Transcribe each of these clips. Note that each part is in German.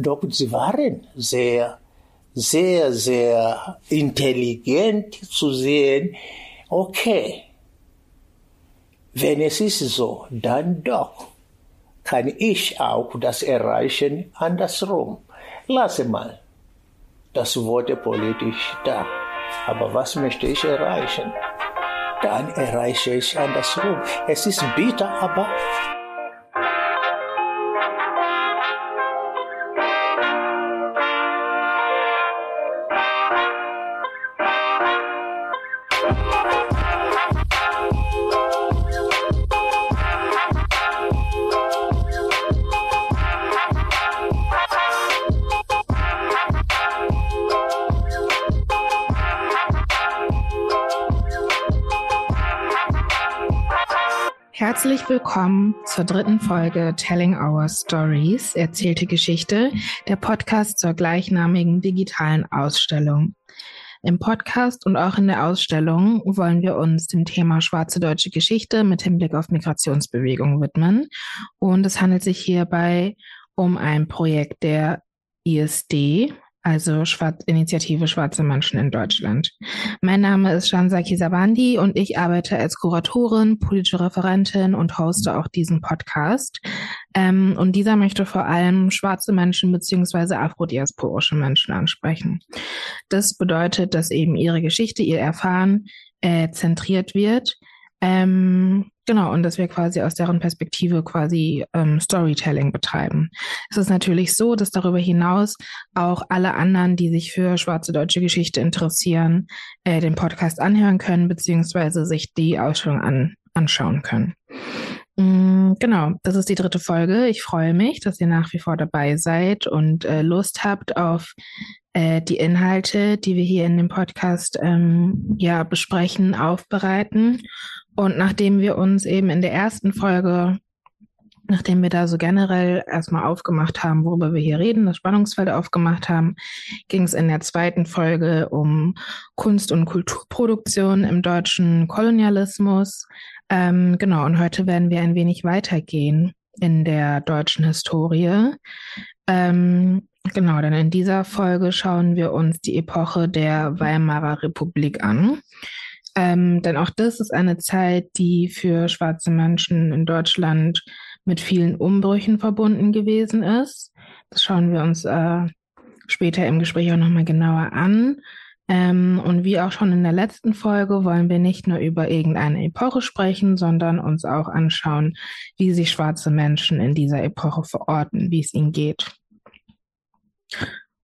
Doch sie waren sehr, sehr, sehr intelligent zu sehen, okay, wenn es ist so, dann doch kann ich auch das erreichen andersrum. Lasse mal das Wort politisch da. Aber was möchte ich erreichen? Dann erreiche ich andersrum. Es ist bitter, aber zur dritten Folge Telling Our Stories, erzählte Geschichte, der Podcast zur gleichnamigen digitalen Ausstellung. Im Podcast und auch in der Ausstellung wollen wir uns dem Thema schwarze deutsche Geschichte mit Hinblick auf Migrationsbewegungen widmen. Und es handelt sich hierbei um ein Projekt der ISD, also Schwarz Initiative Schwarze Menschen in Deutschland. Mein Name ist Shansa Kisabandi und ich arbeite als Kuratorin, politische Referentin und hoste auch diesen Podcast. Ähm, und dieser möchte vor allem schwarze Menschen beziehungsweise afrodiasporische Menschen ansprechen. Das bedeutet, dass eben ihre Geschichte, ihr Erfahren äh, zentriert wird. Ähm, Genau, und dass wir quasi aus deren Perspektive quasi ähm, Storytelling betreiben. Es ist natürlich so, dass darüber hinaus auch alle anderen, die sich für schwarze deutsche Geschichte interessieren, äh, den Podcast anhören können, beziehungsweise sich die Ausstellung an, anschauen können. Mm, genau, das ist die dritte Folge. Ich freue mich, dass ihr nach wie vor dabei seid und äh, Lust habt auf äh, die Inhalte, die wir hier in dem Podcast ähm, ja besprechen, aufbereiten und nachdem wir uns eben in der ersten Folge, nachdem wir da so generell erstmal aufgemacht haben, worüber wir hier reden, das Spannungsfeld aufgemacht haben, ging es in der zweiten Folge um Kunst- und Kulturproduktion im deutschen Kolonialismus. Ähm, genau, und heute werden wir ein wenig weitergehen in der deutschen Historie. Ähm, genau, denn in dieser Folge schauen wir uns die Epoche der Weimarer Republik an. Ähm, denn auch das ist eine Zeit, die für schwarze Menschen in Deutschland mit vielen Umbrüchen verbunden gewesen ist. Das schauen wir uns äh, später im Gespräch auch nochmal genauer an. Ähm, und wie auch schon in der letzten Folge wollen wir nicht nur über irgendeine Epoche sprechen, sondern uns auch anschauen, wie sich schwarze Menschen in dieser Epoche verorten, wie es ihnen geht.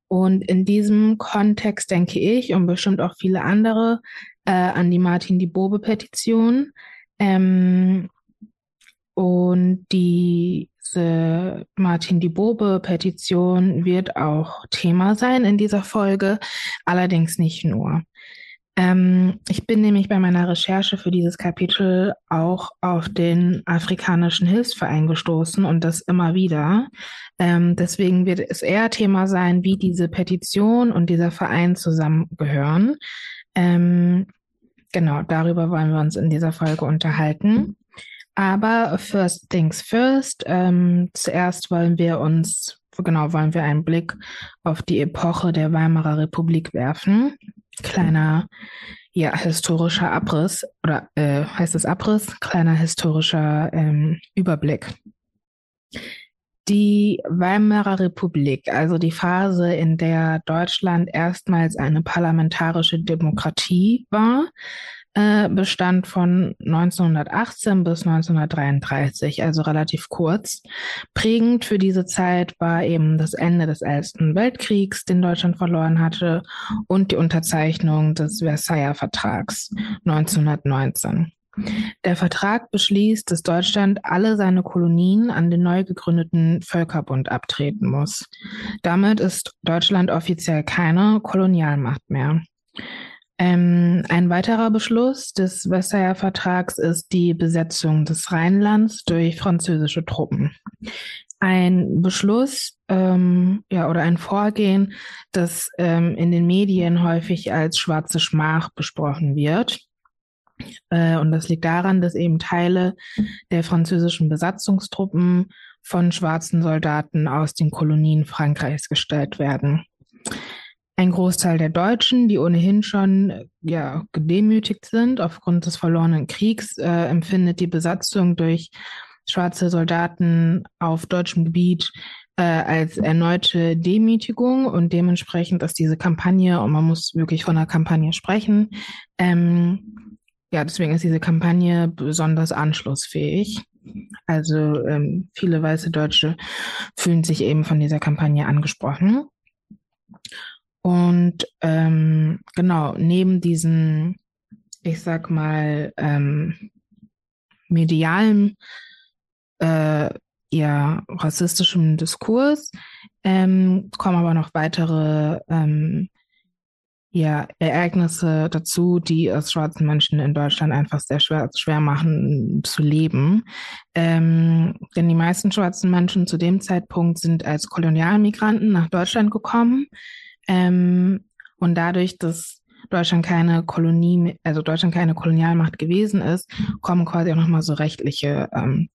Und in diesem Kontext denke ich und bestimmt auch viele andere äh, an die Martin die Bobe-Petition. Ähm, und diese Martin die Bobe-Petition wird auch Thema sein in dieser Folge, allerdings nicht nur. Ähm, ich bin nämlich bei meiner Recherche für dieses Kapitel auch auf den Afrikanischen Hilfsverein gestoßen und das immer wieder. Ähm, deswegen wird es eher Thema sein, wie diese Petition und dieser Verein zusammengehören. Ähm, genau, darüber wollen wir uns in dieser Folge unterhalten. Aber first things first. Ähm, zuerst wollen wir uns, genau, wollen wir einen Blick auf die Epoche der Weimarer Republik werfen. Kleiner, ja, historischer Abriss oder äh, heißt es Abriss? Kleiner historischer ähm, Überblick. Die Weimarer Republik, also die Phase, in der Deutschland erstmals eine parlamentarische Demokratie war, äh, bestand von 1918 bis 1933, also relativ kurz. Prägend für diese Zeit war eben das Ende des Ersten Weltkriegs, den Deutschland verloren hatte, und die Unterzeichnung des Versailler Vertrags 1919. Der Vertrag beschließt, dass Deutschland alle seine Kolonien an den neu gegründeten Völkerbund abtreten muss. Damit ist Deutschland offiziell keine Kolonialmacht mehr. Ähm, ein weiterer Beschluss des Versailler Vertrags ist die Besetzung des Rheinlands durch französische Truppen. Ein Beschluss ähm, ja, oder ein Vorgehen, das ähm, in den Medien häufig als schwarze Schmach besprochen wird. Äh, und das liegt daran, dass eben Teile der französischen Besatzungstruppen von schwarzen Soldaten aus den Kolonien Frankreichs gestellt werden. Ein Großteil der Deutschen, die ohnehin schon ja, gedemütigt sind aufgrund des verlorenen Kriegs, äh, empfindet die Besatzung durch schwarze Soldaten auf deutschem Gebiet äh, als erneute Demütigung und dementsprechend ist diese Kampagne, und man muss wirklich von einer Kampagne sprechen, ähm, ja, deswegen ist diese Kampagne besonders anschlussfähig. Also ähm, viele weiße Deutsche fühlen sich eben von dieser Kampagne angesprochen. Und ähm, genau, neben diesen, ich sag mal, ähm, medialen äh, eher rassistischem Diskurs, ähm, kommen aber noch weitere ähm, ja, Ereignisse dazu, die es schwarzen Menschen in Deutschland einfach sehr schwer, schwer machen zu leben. Ähm, denn die meisten schwarzen Menschen zu dem Zeitpunkt sind als Kolonialmigranten nach Deutschland gekommen. Ähm, und dadurch, dass Deutschland keine Kolonie, also Deutschland keine Kolonialmacht gewesen ist, kommen quasi auch nochmal so rechtliche ähm,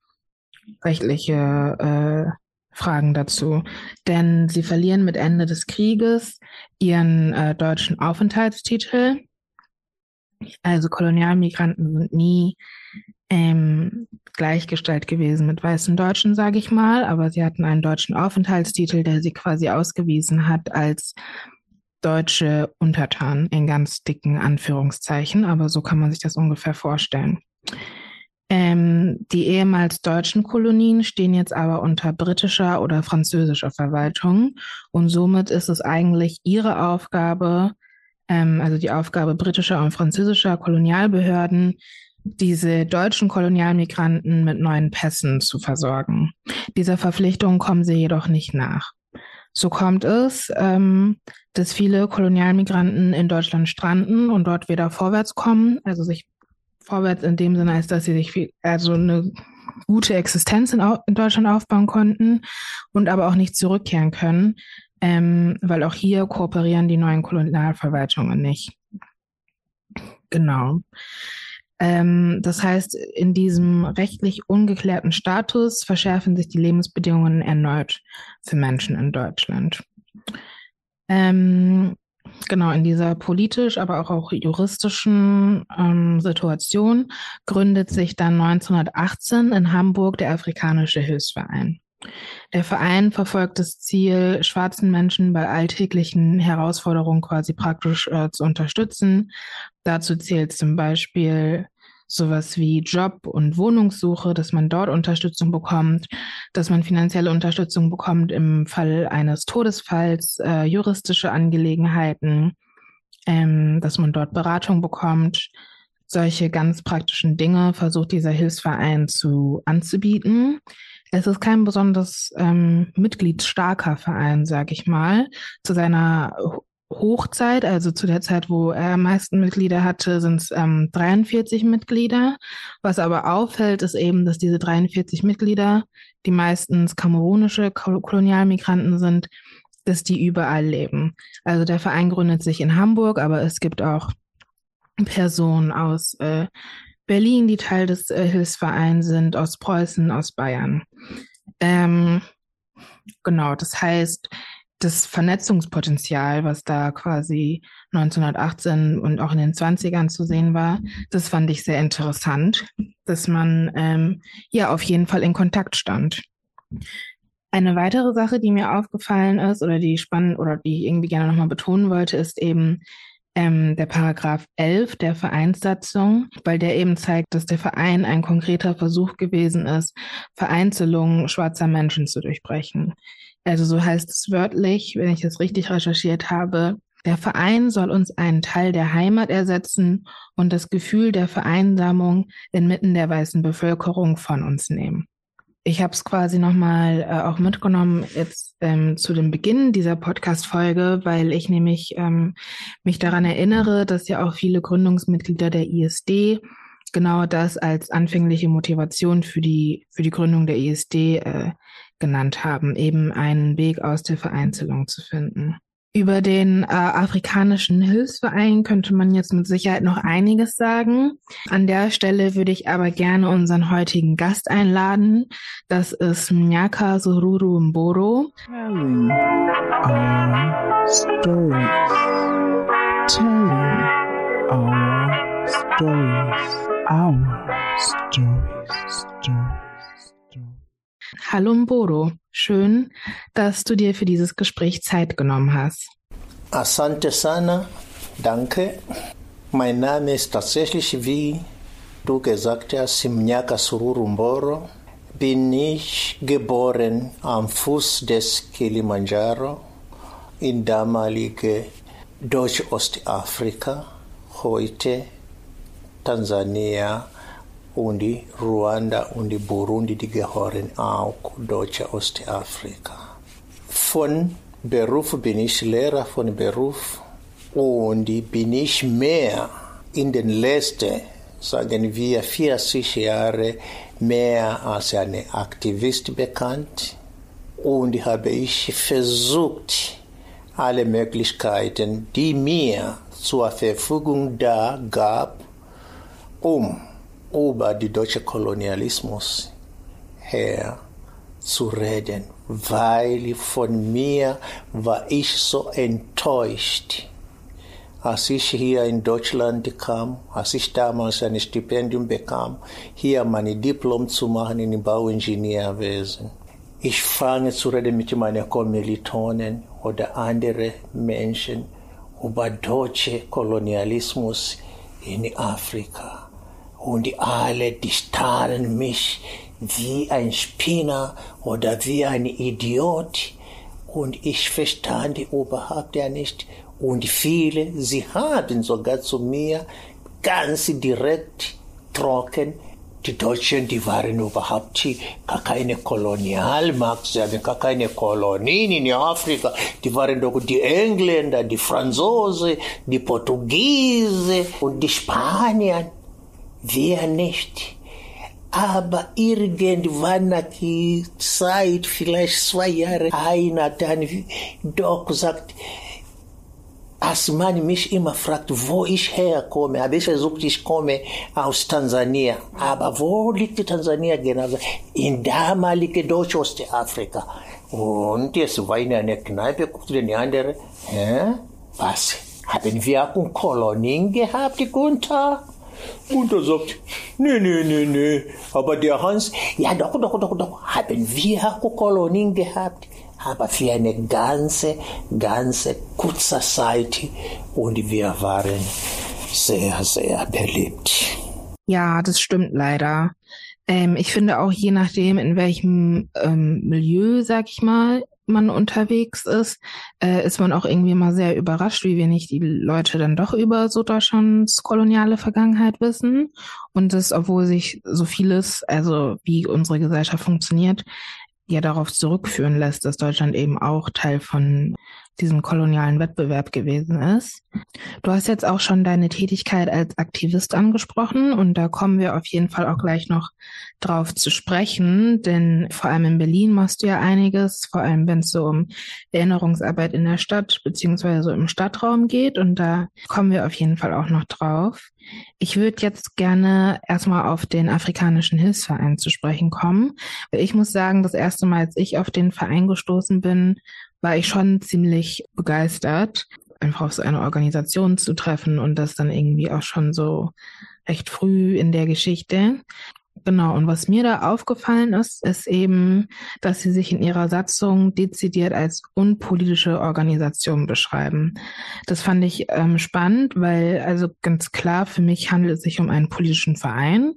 rechtliche äh, Fragen dazu. Denn sie verlieren mit Ende des Krieges ihren äh, deutschen Aufenthaltstitel. Also Kolonialmigranten sind nie ähm, gleichgestellt gewesen mit weißen Deutschen, sage ich mal, aber sie hatten einen deutschen Aufenthaltstitel, der sie quasi ausgewiesen hat als deutsche Untertanen in ganz dicken Anführungszeichen, aber so kann man sich das ungefähr vorstellen. Ähm, die ehemals deutschen Kolonien stehen jetzt aber unter britischer oder französischer Verwaltung. Und somit ist es eigentlich ihre Aufgabe, ähm, also die Aufgabe britischer und französischer Kolonialbehörden, diese deutschen Kolonialmigranten mit neuen Pässen zu versorgen. Dieser Verpflichtung kommen sie jedoch nicht nach. So kommt es, ähm, dass viele Kolonialmigranten in Deutschland stranden und dort wieder vorwärts kommen, also sich vorwärts in dem Sinne, als dass sie sich viel, also eine gute Existenz in, in Deutschland aufbauen konnten und aber auch nicht zurückkehren können, ähm, weil auch hier kooperieren die neuen Kolonialverwaltungen nicht. Genau. Ähm, das heißt, in diesem rechtlich ungeklärten Status verschärfen sich die Lebensbedingungen erneut für Menschen in Deutschland. Ähm, genau in dieser politisch, aber auch, auch juristischen ähm, Situation gründet sich dann 1918 in Hamburg der Afrikanische Hilfsverein. Der Verein verfolgt das Ziel, schwarzen Menschen bei alltäglichen Herausforderungen quasi praktisch äh, zu unterstützen. Dazu zählt zum Beispiel sowas wie Job- und Wohnungssuche, dass man dort Unterstützung bekommt, dass man finanzielle Unterstützung bekommt im Fall eines Todesfalls, äh, juristische Angelegenheiten, ähm, dass man dort Beratung bekommt. Solche ganz praktischen Dinge versucht dieser Hilfsverein zu anzubieten. Es ist kein besonders ähm, mitgliedsstarker Verein, sag ich mal. Zu seiner Hochzeit, also zu der Zeit, wo er am meisten Mitglieder hatte, sind es ähm, 43 Mitglieder. Was aber auffällt, ist eben, dass diese 43 Mitglieder, die meistens kamerunische Kolonialmigranten sind, dass die überall leben. Also der Verein gründet sich in Hamburg, aber es gibt auch Personen aus äh, Berlin, die Teil des äh, Hilfsvereins sind, aus Preußen, aus Bayern. Ähm, genau, das heißt, das Vernetzungspotenzial, was da quasi 1918 und auch in den 20ern zu sehen war, das fand ich sehr interessant, dass man ähm, ja auf jeden Fall in Kontakt stand. Eine weitere Sache, die mir aufgefallen ist oder die spannend oder die ich irgendwie gerne nochmal betonen wollte, ist eben ähm, der Paragraph 11 der Vereinssatzung, weil der eben zeigt, dass der Verein ein konkreter Versuch gewesen ist, Vereinzelungen schwarzer Menschen zu durchbrechen. Also so heißt es wörtlich, wenn ich es richtig recherchiert habe. Der Verein soll uns einen Teil der Heimat ersetzen und das Gefühl der Vereinsamung inmitten der weißen Bevölkerung von uns nehmen. Ich habe es quasi nochmal äh, auch mitgenommen jetzt ähm, zu dem Beginn dieser Podcast-Folge, weil ich nämlich ähm, mich daran erinnere, dass ja auch viele Gründungsmitglieder der ISD genau das als anfängliche Motivation für die, für die Gründung der ISD äh, genannt haben, eben einen Weg aus der Vereinzelung zu finden. Über den äh, afrikanischen Hilfsverein könnte man jetzt mit Sicherheit noch einiges sagen. An der Stelle würde ich aber gerne unseren heutigen Gast einladen. Das ist Mnyaka Sururu Mboro. Telling our stories. Telling our stories. Our stories. Hallo Mboro. Schön, dass du dir für dieses Gespräch Zeit genommen hast. Asante sana, danke. Mein Name ist tatsächlich, wie du gesagt hast, Simnyaka Sururu Mboro. Bin ich geboren am Fuß des Kilimanjaro in damalige Deutsch-Ostafrika, heute Tansania, und die Ruanda und die Burundi, die gehören auch deutsche Ostafrika. Von Beruf bin ich Lehrer von Beruf und bin ich mehr in den letzten, sagen wir, 40 Jahren mehr als ein Aktivist bekannt und habe ich versucht, alle Möglichkeiten, die mir zur Verfügung da gab, um über den deutschen Kolonialismus her zu reden, weil von mir war ich so enttäuscht, als ich hier in Deutschland kam, als ich damals ein Stipendium bekam, hier mein Diplom zu machen in Bauingenieurwesen. Ich fange zu reden mit meinen Kommilitonen oder anderen Menschen über deutsche Kolonialismus in Afrika und alle, die starren mich wie ein Spinner oder wie ein Idiot und ich verstand überhaupt ja nicht und viele, sie haben sogar zu mir ganz direkt trocken die Deutschen, die waren überhaupt gar keine Kolonialmacht, sie haben gar keine Kolonien in Afrika. Die waren doch die Engländer, die Franzosen, die Portugiesen und die Spanier. Wir nicht. Aber irgendwann der Zeit, vielleicht zwei Jahre, einer dann doch gesagt, als man mich immer fragt, wo ich herkomme, habe ich versucht, ich komme aus Tansania. Aber wo liegt Tansania genau? In damalige Deutsch-Ostafrika. Und jetzt war in einer Kneipe, guckte den anderen, hä? Was? Haben wir auch Kolonien gehabt, Gunther? Und er sagt, nee, nee, nee, nee. Aber der Hans, ja doch, doch, doch, doch, haben wir auch Kolonien gehabt. Aber für eine ganze, ganze kurze Zeit. Und wir waren sehr, sehr beliebt. Ja, das stimmt leider. Ähm, ich finde auch je nachdem, in welchem ähm, Milieu, sag ich mal, man unterwegs ist, äh, ist man auch irgendwie mal sehr überrascht, wie wenig die Leute dann doch über so Deutschlands koloniale Vergangenheit wissen. Und das, obwohl sich so vieles, also wie unsere Gesellschaft funktioniert, ja darauf zurückführen lässt, dass Deutschland eben auch Teil von diesem kolonialen Wettbewerb gewesen ist. Du hast jetzt auch schon deine Tätigkeit als Aktivist angesprochen und da kommen wir auf jeden Fall auch gleich noch drauf zu sprechen, denn vor allem in Berlin machst du ja einiges, vor allem wenn es so um Erinnerungsarbeit in der Stadt beziehungsweise so im Stadtraum geht und da kommen wir auf jeden Fall auch noch drauf. Ich würde jetzt gerne erstmal auf den Afrikanischen Hilfsverein zu sprechen kommen. Ich muss sagen, das erste Mal, als ich auf den Verein gestoßen bin, war ich schon ziemlich begeistert, einfach auf so eine Organisation zu treffen und das dann irgendwie auch schon so recht früh in der Geschichte. Genau, und was mir da aufgefallen ist, ist eben, dass sie sich in ihrer Satzung dezidiert als unpolitische Organisation beschreiben. Das fand ich ähm, spannend, weil also ganz klar für mich handelt es sich um einen politischen Verein.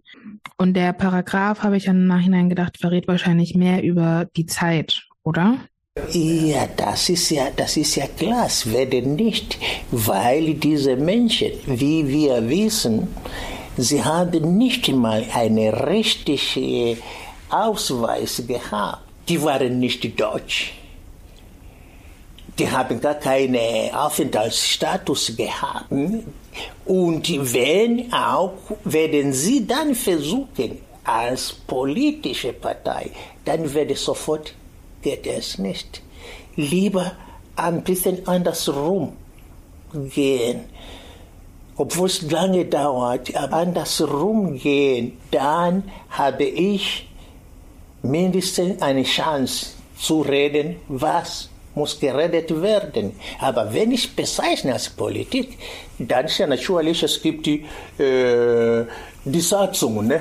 Und der Paragraph, habe ich im Nachhinein gedacht, verrät wahrscheinlich mehr über die Zeit, oder? Ja, das ist ja, das ist ja klar, es werden nicht, weil diese Menschen, wie wir wissen, sie haben nicht mal einen richtigen Ausweis gehabt. Die waren nicht deutsch. Die haben gar keinen Aufenthaltsstatus gehabt. Und wenn auch, werden sie dann versuchen, als politische Partei, dann werde sofort geht es nicht. Lieber ein bisschen andersrum gehen. Obwohl es lange dauert, aber andersrum gehen, dann habe ich mindestens eine Chance zu reden, was muss geredet werden. Aber wenn ich bezeichne als Politik, dann ist ja natürlich, es gibt die, äh, die Satzung, ne?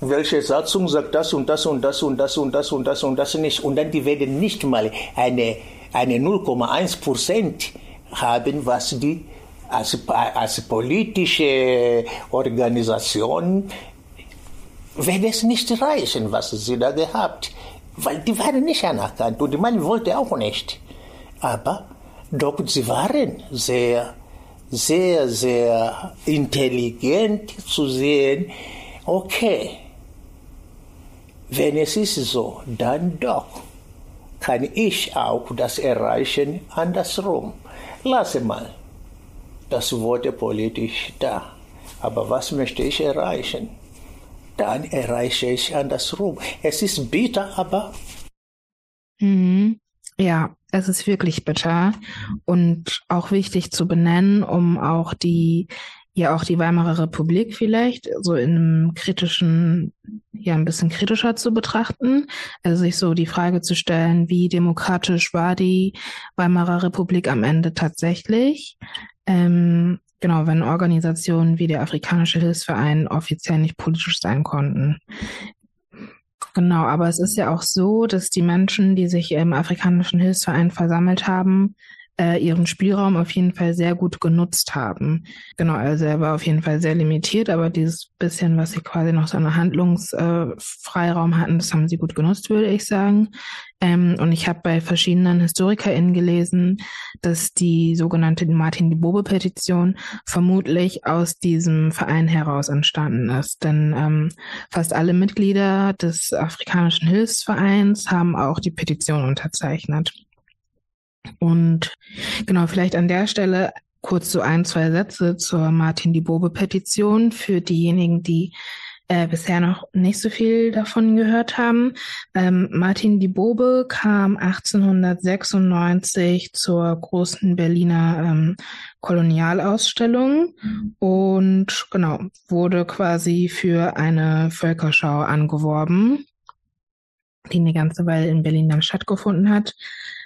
welche Satzung sagt das und das und das und das und das und das und das nicht. Und dann die werden nicht mal eine, eine 0,1 Prozent haben, was die als, als politische Organisation wird es nicht reichen, was sie da gehabt. Weil die waren nicht anerkannt und man wollte auch nicht. Aber doch, sie waren sehr, sehr, sehr intelligent zu sehen, okay, wenn es ist so, dann doch kann ich auch das erreichen andersrum. Lasse mal das Wort politisch da. Aber was möchte ich erreichen? Dann erreiche ich andersrum. Es ist bitter, aber. Mhm. Ja, es ist wirklich bitter und auch wichtig zu benennen, um auch die ja auch die Weimarer Republik vielleicht so in einem kritischen, ja ein bisschen kritischer zu betrachten. Also sich so die Frage zu stellen, wie demokratisch war die Weimarer Republik am Ende tatsächlich? Ähm, genau, wenn Organisationen wie der Afrikanische Hilfsverein offiziell nicht politisch sein konnten. Genau, aber es ist ja auch so, dass die Menschen, die sich im Afrikanischen Hilfsverein versammelt haben, äh, ihren Spielraum auf jeden Fall sehr gut genutzt haben. Genau, also er war auf jeden Fall sehr limitiert, aber dieses bisschen, was sie quasi noch so einen Handlungsfreiraum äh, hatten, das haben sie gut genutzt, würde ich sagen. Ähm, und ich habe bei verschiedenen HistorikerInnen gelesen, dass die sogenannte Martin die Bobe-Petition vermutlich aus diesem Verein heraus entstanden ist. Denn ähm, fast alle Mitglieder des Afrikanischen Hilfsvereins haben auch die Petition unterzeichnet. Und genau, vielleicht an der Stelle kurz so ein, zwei Sätze zur Martin die Bobe-Petition für diejenigen, die äh, bisher noch nicht so viel davon gehört haben. Ähm, Martin die Bobe kam 1896 zur großen Berliner ähm, Kolonialausstellung und genau wurde quasi für eine Völkerschau angeworben, die eine ganze Weile in Berlin dann stattgefunden hat.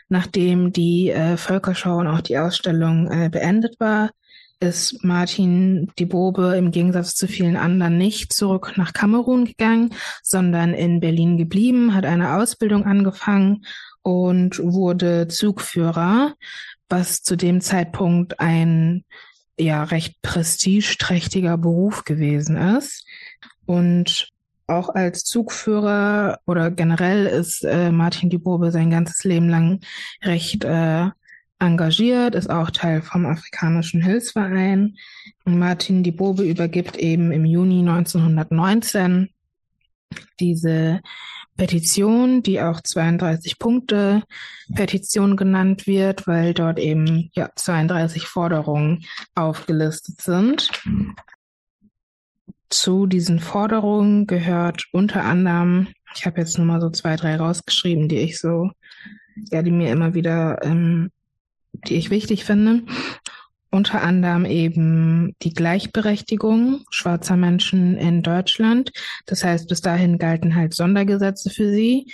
Nachdem die äh, Völkerschau und auch die Ausstellung äh, beendet war, ist Martin die Bobe im Gegensatz zu vielen anderen nicht zurück nach Kamerun gegangen, sondern in Berlin geblieben, hat eine Ausbildung angefangen und wurde Zugführer, was zu dem Zeitpunkt ein ja recht prestigeträchtiger Beruf gewesen ist. Und auch als Zugführer oder generell ist äh, Martin die Bobe sein ganzes Leben lang recht äh, engagiert, ist auch Teil vom Afrikanischen Hilfsverein. Martin die Bobe übergibt eben im Juni 1919 diese Petition, die auch 32 Punkte Petition genannt wird, weil dort eben ja 32 Forderungen aufgelistet sind. Zu diesen Forderungen gehört unter anderem, ich habe jetzt nur mal so zwei, drei rausgeschrieben, die ich so, ja, die mir immer wieder ähm, die ich wichtig finde. Unter anderem eben die Gleichberechtigung schwarzer Menschen in Deutschland. Das heißt, bis dahin galten halt Sondergesetze für sie.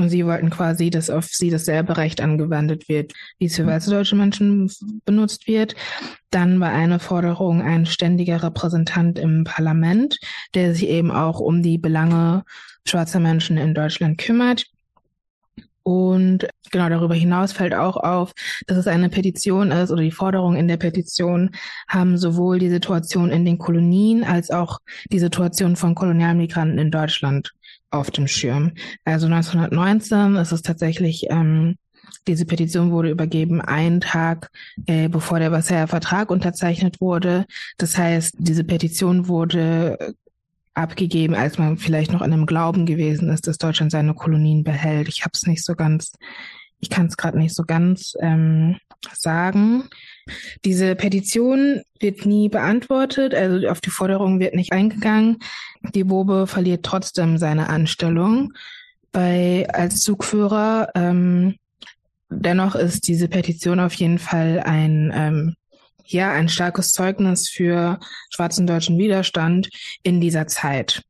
Und sie wollten quasi, dass auf sie dasselbe Recht angewendet wird, wie es für weiße deutsche Menschen benutzt wird. Dann war eine Forderung ein ständiger Repräsentant im Parlament, der sich eben auch um die Belange schwarzer Menschen in Deutschland kümmert. Und genau darüber hinaus fällt auch auf, dass es eine Petition ist oder die Forderungen in der Petition haben sowohl die Situation in den Kolonien als auch die Situation von Kolonialmigranten in Deutschland auf dem Schirm. Also 1919 ist es tatsächlich, ähm, diese Petition wurde übergeben einen Tag äh, bevor der Versailler Vertrag unterzeichnet wurde. Das heißt, diese Petition wurde abgegeben, als man vielleicht noch in einem Glauben gewesen ist, dass Deutschland seine Kolonien behält. Ich habe es nicht so ganz, ich kann es gerade nicht so ganz ähm, sagen. Diese Petition wird nie beantwortet, also auf die Forderung wird nicht eingegangen. Die Bobe verliert trotzdem seine Anstellung bei als Zugführer. Ähm, dennoch ist diese Petition auf jeden Fall ein, ähm, ja, ein starkes Zeugnis für schwarzen deutschen Widerstand in dieser Zeit.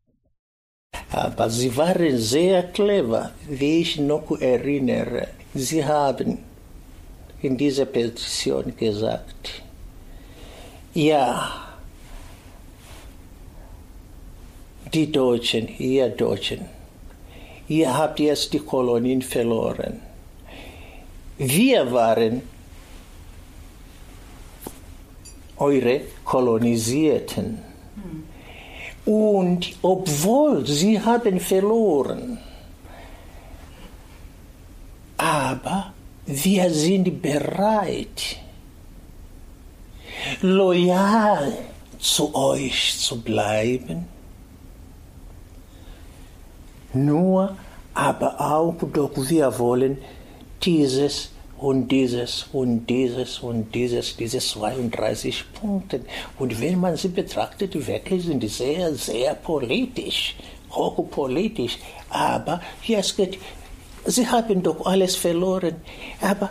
Aber sie waren sehr clever, wie ich noch erinnere. Sie haben in dieser Petition gesagt, ja, die Deutschen, ihr Deutschen, ihr habt jetzt die Kolonien verloren. Wir waren eure Kolonisierten. Und obwohl sie haben verloren, aber wir sind bereit, loyal zu euch zu bleiben. Nur, aber auch doch wir wollen dieses und dieses und dieses und dieses, diese 32 Punkte. Und wenn man sie betrachtet, wirklich sind die sehr, sehr politisch, hochpolitisch. Aber jetzt geht, sie haben doch alles verloren. Aber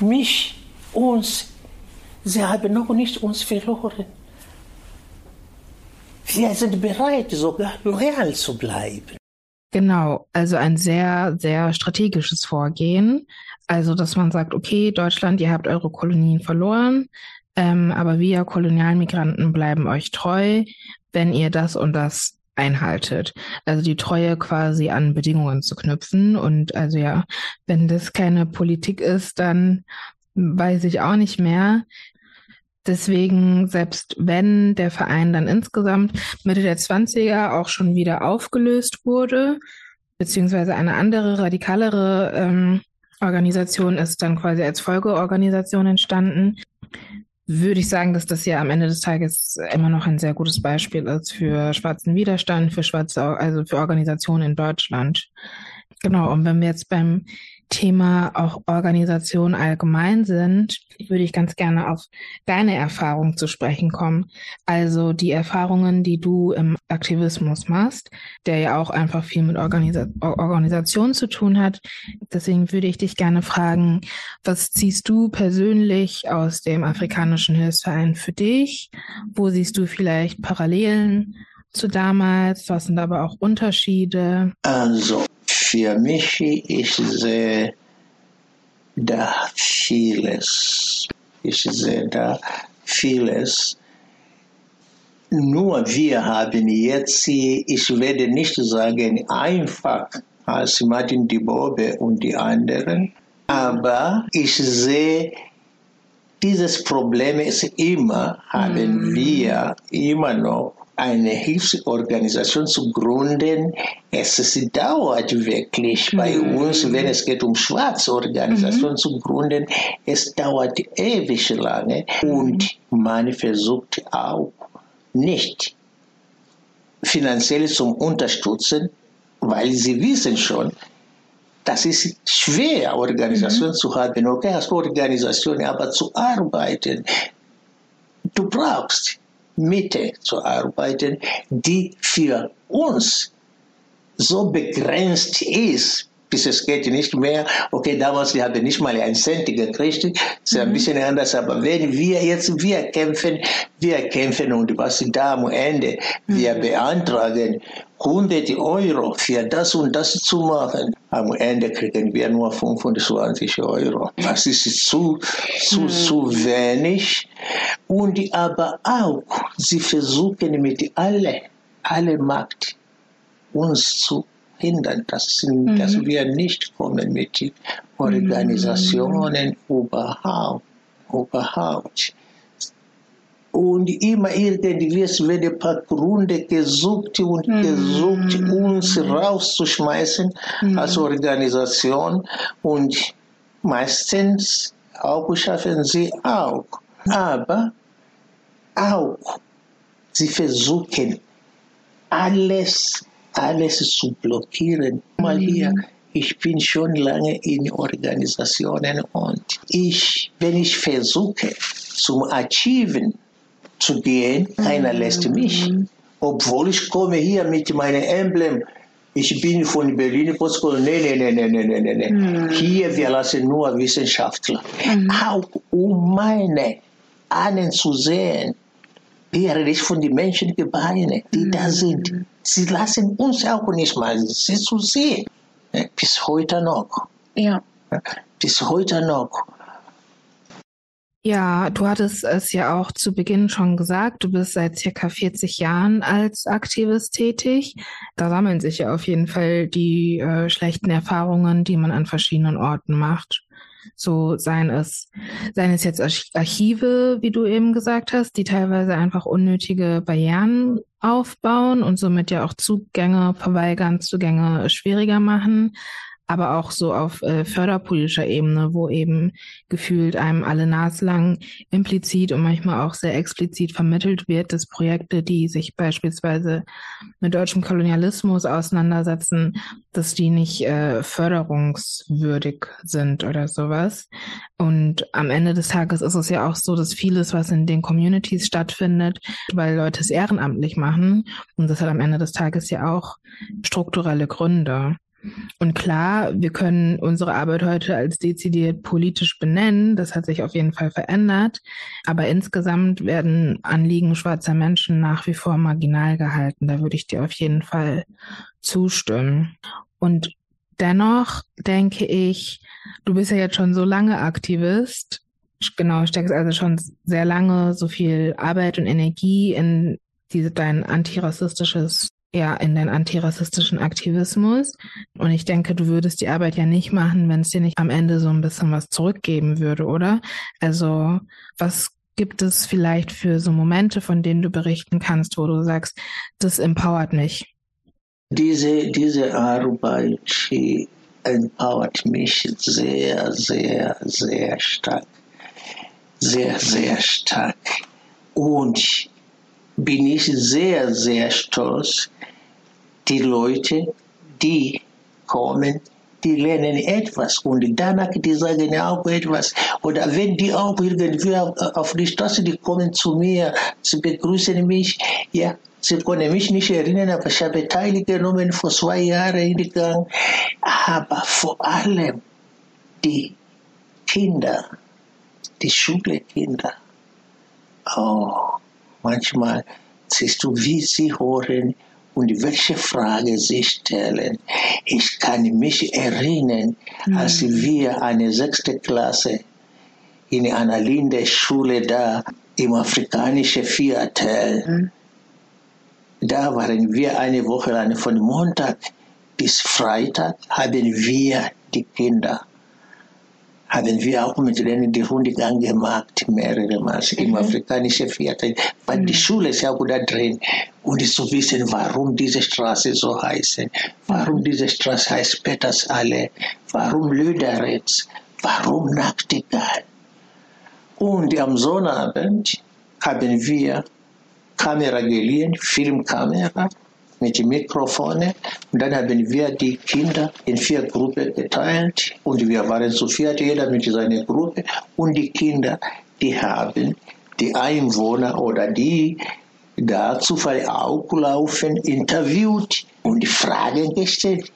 mich, uns, sie haben noch nicht uns verloren. Wir sind bereit, sogar loyal zu bleiben. Genau, also ein sehr, sehr strategisches Vorgehen. Also, dass man sagt, okay, Deutschland, ihr habt eure Kolonien verloren, ähm, aber wir Kolonialmigranten bleiben euch treu, wenn ihr das und das einhaltet. Also die Treue quasi an Bedingungen zu knüpfen. Und also ja, wenn das keine Politik ist, dann weiß ich auch nicht mehr. Deswegen, selbst wenn der Verein dann insgesamt Mitte der 20er auch schon wieder aufgelöst wurde, beziehungsweise eine andere, radikalere ähm, Organisation ist dann quasi als Folgeorganisation entstanden, würde ich sagen, dass das ja am Ende des Tages immer noch ein sehr gutes Beispiel ist für schwarzen Widerstand, für schwarze, also für Organisationen in Deutschland. Genau. Und wenn wir jetzt beim Thema auch Organisation allgemein sind, würde ich ganz gerne auf deine Erfahrung zu sprechen kommen. Also die Erfahrungen, die du im Aktivismus machst, der ja auch einfach viel mit Organisa Organisation zu tun hat. Deswegen würde ich dich gerne fragen, was ziehst du persönlich aus dem Afrikanischen Hilfsverein für dich? Wo siehst du vielleicht Parallelen zu damals? Was sind aber auch Unterschiede? Also, für mich ich sehe da vieles. Ich sehe da vieles. Nur wir haben jetzt, ich werde nicht sagen einfach als Martin Dibobe und die anderen, aber ich sehe, dieses Problem ist immer, haben mhm. wir immer noch eine Hilfsorganisation zu gründen, es dauert wirklich mhm. bei uns, wenn es geht um schwarze Organisationen mhm. zu gründen, es dauert ewig lange und man versucht auch nicht finanziell zu unterstützen, weil sie wissen schon, das ist schwer, Organisationen mhm. zu haben. Okay, als Organisation, aber zu arbeiten, du brauchst Mitte zu arbeiten, die für uns so begrenzt ist, bis es geht nicht mehr. Okay, damals, wir haben nicht mal einen Cent gekriegt, ist mhm. ein bisschen anders, aber wenn wir jetzt, wir kämpfen, wir kämpfen und was da am Ende, wir mhm. beantragen 100 Euro für das und das zu machen, am Ende kriegen wir nur 25 Euro. Das ist zu, zu, mhm. zu wenig. Und aber auch, sie versuchen mit alle, alle Macht uns zu hindern, dass, mhm. dass wir nicht kommen mit Organisationen mhm. überhaupt. überhaupt. Und immer irgendwie wird ein paar Gründe gesucht und mhm. gesucht, uns rauszuschmeißen mhm. als Organisation. Und meistens auch schaffen sie auch. Aber auch, sie versuchen alles alles zu blockieren. Mal hier, mhm. ich bin schon lange in Organisationen und ich, wenn ich versuche, zum Archiven zu gehen, keiner lässt mich. Obwohl ich komme hier mit meinem Emblem ich bin von Berlin Postcode. Nee, nee, nee, nee, nee, nee, nee. Mhm. Hier, wir lassen nur Wissenschaftler. Mhm. Auch um meine Ahnen zu sehen. Hier rede ich von den Menschengebeinen, die mhm. da sind. Sie lassen uns auch nicht mal sie zu sehen. Bis heute noch. Ja. Bis heute noch. Ja, du hattest es ja auch zu Beginn schon gesagt, du bist seit circa 40 Jahren als Aktivist tätig. Da sammeln sich ja auf jeden Fall die äh, schlechten Erfahrungen, die man an verschiedenen Orten macht. So seien es, seien es jetzt Archive, wie du eben gesagt hast, die teilweise einfach unnötige Barrieren aufbauen und somit ja auch Zugänge verweigern, Zugänge schwieriger machen aber auch so auf äh, förderpolitischer Ebene, wo eben gefühlt einem alle naslang implizit und manchmal auch sehr explizit vermittelt wird, dass Projekte, die sich beispielsweise mit deutschem Kolonialismus auseinandersetzen, dass die nicht äh, förderungswürdig sind oder sowas. Und am Ende des Tages ist es ja auch so, dass vieles, was in den Communities stattfindet, weil Leute es ehrenamtlich machen, und das hat am Ende des Tages ja auch strukturelle Gründe. Und klar, wir können unsere Arbeit heute als dezidiert politisch benennen. Das hat sich auf jeden Fall verändert. Aber insgesamt werden Anliegen schwarzer Menschen nach wie vor marginal gehalten. Da würde ich dir auf jeden Fall zustimmen. Und dennoch denke ich, du bist ja jetzt schon so lange Aktivist. Genau, steckst also schon sehr lange so viel Arbeit und Energie in diese, dein antirassistisches ja in den antirassistischen Aktivismus. Und ich denke, du würdest die Arbeit ja nicht machen, wenn es dir nicht am Ende so ein bisschen was zurückgeben würde, oder? Also was gibt es vielleicht für so Momente, von denen du berichten kannst, wo du sagst, das empowert mich? Diese, diese Arbeit empowert mich sehr, sehr, sehr stark. Sehr, sehr stark. Und bin ich sehr, sehr stolz, die Leute, die kommen, die lernen etwas und danach, die sagen auch etwas. Oder wenn die auch irgendwie auf die Straße, die kommen zu mir, sie begrüßen mich, ja, Sie können mich nicht erinnern, aber ich habe teilgenommen vor zwei Jahren hingegangen. Aber vor allem die Kinder, die Schulkinder, oh, manchmal siehst du, wie sie hören, und welche Frage sie stellen. Ich kann mich erinnern, mhm. als wir eine sechste Klasse in einer Linde-Schule da im afrikanischen Viertel, mhm. da waren wir eine Woche lang von Montag bis Freitag haben wir die Kinder haben wir auch mit denen die Rundgang gemacht, mehrere Mal im mhm. afrikanischen Viertel, weil mhm. die Schule ist ja auch da drin. Und zu wissen, warum diese Straße so heißt, warum diese Straße heißt Petersallee, warum Lüderitz, warum Nachtigall. Und am Sonnabend haben wir Kamera geliehen, Filmkamera, mit Mikrofonen. Und dann haben wir die Kinder in vier Gruppen geteilt und wir waren zu viert, jeder mit seiner Gruppe. Und die Kinder, die haben die Einwohner oder die da zufällig auch laufen, interviewt und Fragen gestellt.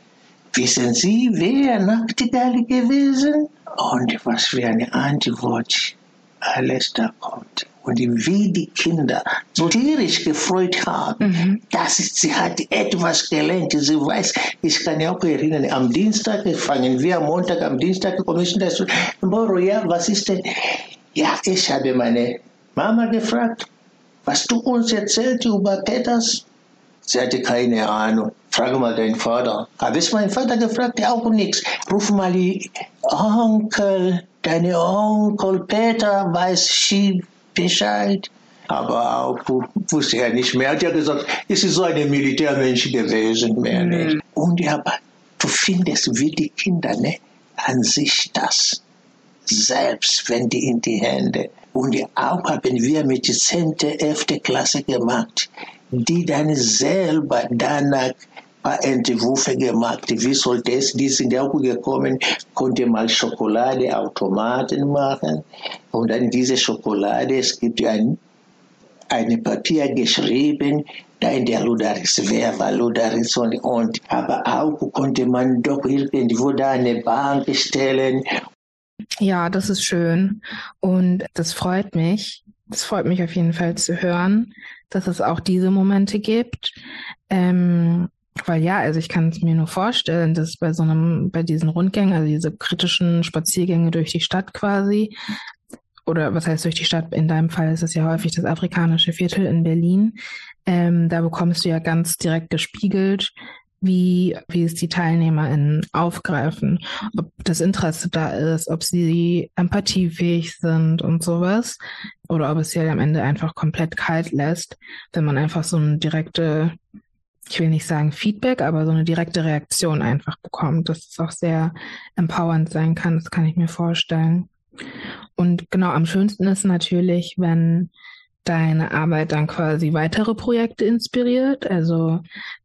Wissen Sie, wer Nachtigall gewesen? Und was für eine Antwort alles da kommt und wie die Kinder so tierisch gefreut haben, mhm. dass sie hat etwas gelernt. Sie weiß, ich kann ja auch erinnern, am Dienstag fangen wir, am Montag, am Dienstag dazu. Moro, ja, was ist denn? Ja, ich habe meine Mama gefragt, was du uns erzählt über Peters? Sie hatte keine Ahnung. Frage mal deinen Vater. Habe ich meinen Vater gefragt? Auch nichts. Ruf mal die Onkel, deine Onkel Peter weiß sie Bescheid. Aber auch wusste er nicht mehr. Er hat ja gesagt, es ist so ein Militärmensch gewesen, mehr mhm. nicht. Und aber du findest wie die Kinder ne, an sich das selbst, wenn die in die Hände. Und auch haben wir mit der 10., 11. Klasse gemacht, die dann selber danach Entwürfe gemacht. Wie sollte es, die sind auch gekommen, konnte mal Schokoladeautomaten machen. Und dann diese Schokolade, es gibt ein, ein Papier geschrieben, da in der Ludaris, wer war Ludaris und, und aber auch konnte man doch irgendwo da eine Bank stellen. Ja, das ist schön und das freut mich. Das freut mich auf jeden Fall zu hören, dass es auch diese Momente gibt. Ähm, weil ja, also ich kann es mir nur vorstellen, dass bei so einem, bei diesen Rundgängen, also diese kritischen Spaziergänge durch die Stadt quasi, oder was heißt durch die Stadt, in deinem Fall ist es ja häufig das afrikanische Viertel in Berlin, ähm, da bekommst du ja ganz direkt gespiegelt, wie, wie es die TeilnehmerInnen aufgreifen, ob das Interesse da ist, ob sie empathiefähig sind und sowas, oder ob es sie halt am Ende einfach komplett kalt lässt, wenn man einfach so eine direkte ich will nicht sagen Feedback, aber so eine direkte Reaktion einfach bekommt, dass es auch sehr empowernd sein kann, das kann ich mir vorstellen. Und genau am schönsten ist natürlich, wenn deine Arbeit dann quasi weitere Projekte inspiriert, also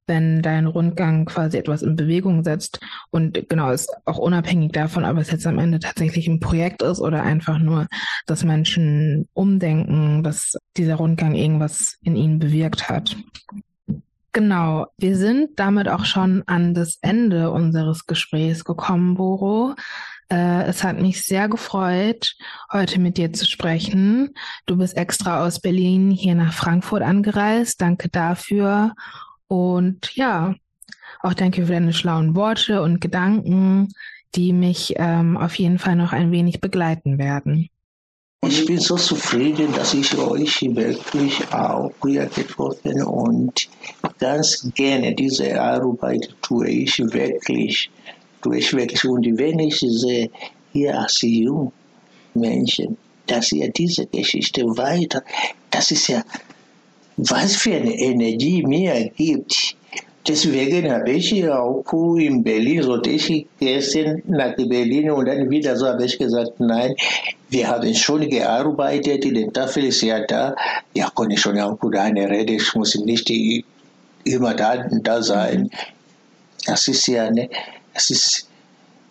wenn dein Rundgang quasi etwas in Bewegung setzt und genau ist auch unabhängig davon, ob es jetzt am Ende tatsächlich ein Projekt ist oder einfach nur, dass Menschen umdenken, dass dieser Rundgang irgendwas in ihnen bewirkt hat. Genau, wir sind damit auch schon an das Ende unseres Gesprächs gekommen, Boro. Äh, es hat mich sehr gefreut, heute mit dir zu sprechen. Du bist extra aus Berlin hier nach Frankfurt angereist. Danke dafür. Und ja, auch danke für deine schlauen Worte und Gedanken, die mich ähm, auf jeden Fall noch ein wenig begleiten werden. Ich bin so zufrieden, dass ich euch wirklich auch hier getroffen und ganz gerne diese Arbeit tue ich wirklich, tue ich wirklich. Und wenn ich sehe, hier als junge Menschen, dass ihr diese Geschichte weiter, das ist ja, was für eine Energie mir gibt. Deswegen habe ich auch in Berlin, sollte ich gestern nach Berlin und dann wieder so habe ich gesagt, nein, wir haben schon gearbeitet, die Tafel ist ja da, ja, kann ich schon auch eine Rede, ich muss nicht immer da, da sein. Das ist ja, ne, das ist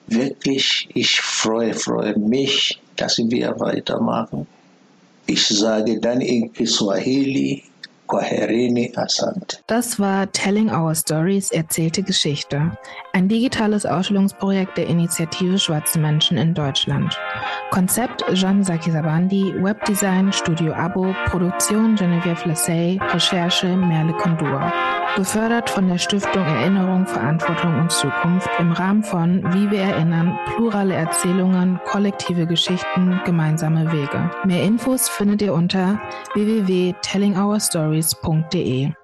wirklich, ich freue, freue mich, dass wir weitermachen. Ich sage dann in Kiswahili, Kwaherini, Asante. Das war Telling Our Stories, erzählte Geschichte. Ein digitales Ausstellungsprojekt der Initiative Schwarze Menschen in Deutschland. Konzept Jean Sakisabandi, Webdesign Studio Abo, Produktion Genevieve Lassay, Recherche Merle Kondur. Gefördert von der Stiftung Erinnerung, Verantwortung und Zukunft im Rahmen von Wie wir erinnern, plurale Erzählungen, kollektive Geschichten, gemeinsame Wege. Mehr Infos findet ihr unter www.tellingourstories.de.